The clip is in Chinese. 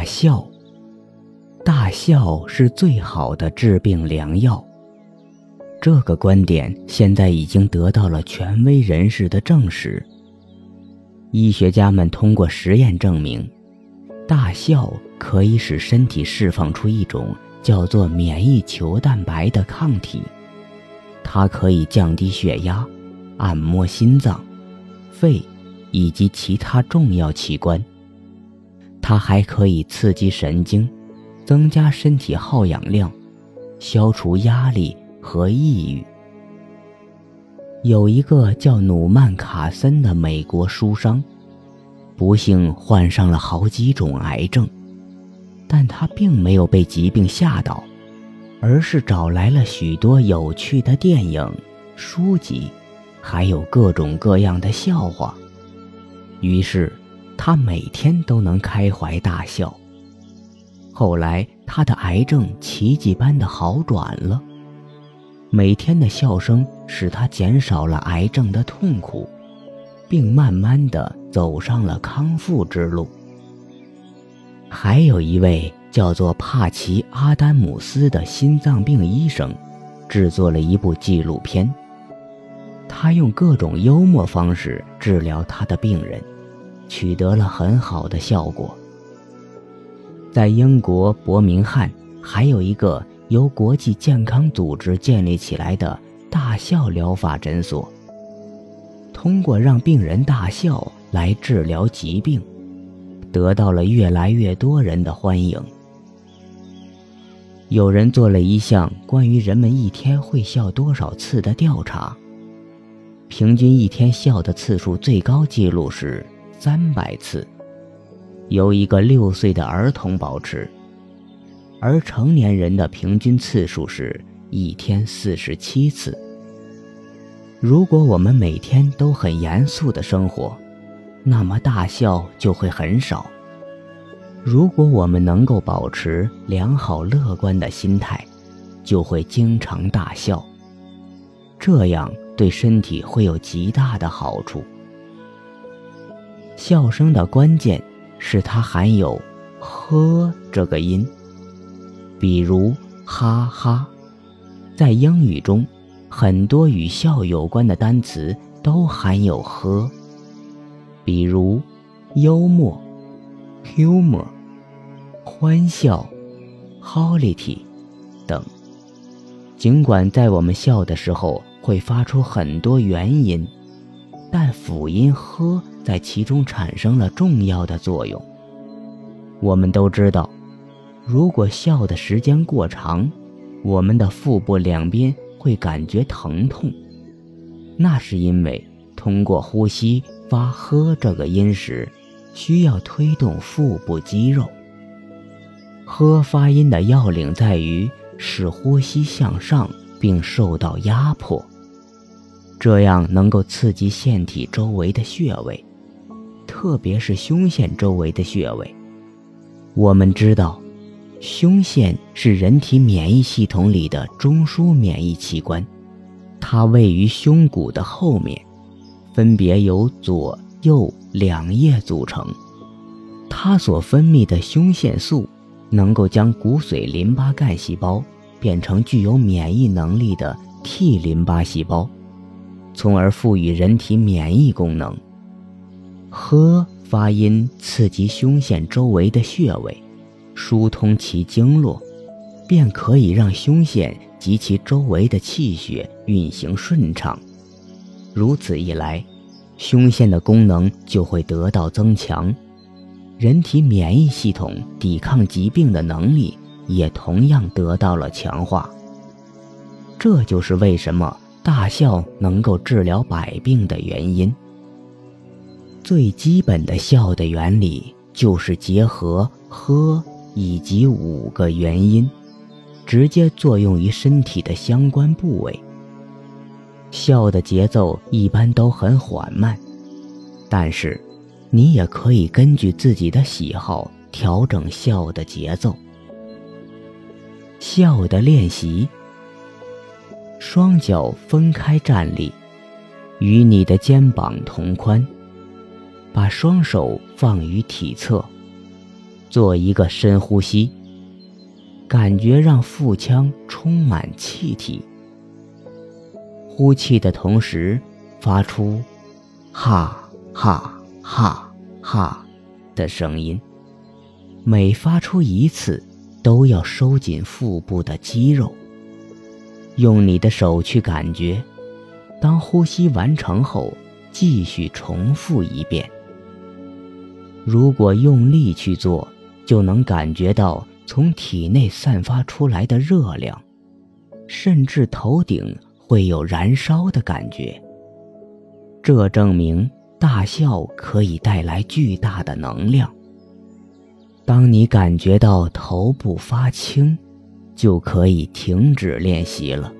大笑，大笑是最好的治病良药。这个观点现在已经得到了权威人士的证实。医学家们通过实验证明，大笑可以使身体释放出一种叫做免疫球蛋白的抗体，它可以降低血压、按摩心脏、肺以及其他重要器官。它还可以刺激神经，增加身体耗氧量，消除压力。和抑郁。有一个叫努曼·卡森的美国书商，不幸患上了好几种癌症，但他并没有被疾病吓倒，而是找来了许多有趣的电影、书籍，还有各种各样的笑话。于是，他每天都能开怀大笑。后来，他的癌症奇迹般的好转了。每天的笑声使他减少了癌症的痛苦，并慢慢的走上了康复之路。还有一位叫做帕奇·阿丹姆斯的心脏病医生，制作了一部纪录片。他用各种幽默方式治疗他的病人，取得了很好的效果。在英国伯明翰，还有一个。由国际健康组织建立起来的大笑疗法诊所，通过让病人大笑来治疗疾病，得到了越来越多人的欢迎。有人做了一项关于人们一天会笑多少次的调查，平均一天笑的次数最高记录是三百次，由一个六岁的儿童保持。而成年人的平均次数是一天四十七次。如果我们每天都很严肃的生活，那么大笑就会很少。如果我们能够保持良好乐观的心态，就会经常大笑。这样对身体会有极大的好处。笑声的关键是它含有“呵”这个音。比如，哈哈，在英语中，很多与笑有关的单词都含有“呵”，比如幽默 （humor）、欢笑 （holiday） 等。尽管在我们笑的时候会发出很多元音，但辅音“呵”在其中产生了重要的作用。我们都知道。如果笑的时间过长，我们的腹部两边会感觉疼痛，那是因为通过呼吸发“呵”这个音时，需要推动腹部肌肉。呵发音的要领在于使呼吸向上并受到压迫，这样能够刺激腺体周围的穴位，特别是胸腺周围的穴位。我们知道。胸腺是人体免疫系统里的中枢免疫器官，它位于胸骨的后面，分别由左右两叶组成。它所分泌的胸腺素能够将骨髓淋巴干细胞变成具有免疫能力的 T 淋巴细胞，从而赋予人体免疫功能。呵发音刺激胸腺周围的穴位。疏通其经络，便可以让胸腺及其周围的气血运行顺畅。如此一来，胸腺的功能就会得到增强，人体免疫系统抵抗疾病的能力也同样得到了强化。这就是为什么大笑能够治疗百病的原因。最基本的笑的原理就是结合呵。以及五个原因，直接作用于身体的相关部位。笑的节奏一般都很缓慢，但是，你也可以根据自己的喜好调整笑的节奏。笑的练习：双脚分开站立，与你的肩膀同宽，把双手放于体侧。做一个深呼吸，感觉让腹腔充满气体。呼气的同时，发出“哈哈哈哈”的声音。每发出一次，都要收紧腹部的肌肉。用你的手去感觉，当呼吸完成后，继续重复一遍。如果用力去做，就能感觉到从体内散发出来的热量，甚至头顶。会有燃烧的感觉。这证明大笑可以带来巨大的能量。当你感觉到头部发轻，就可以停止练习了。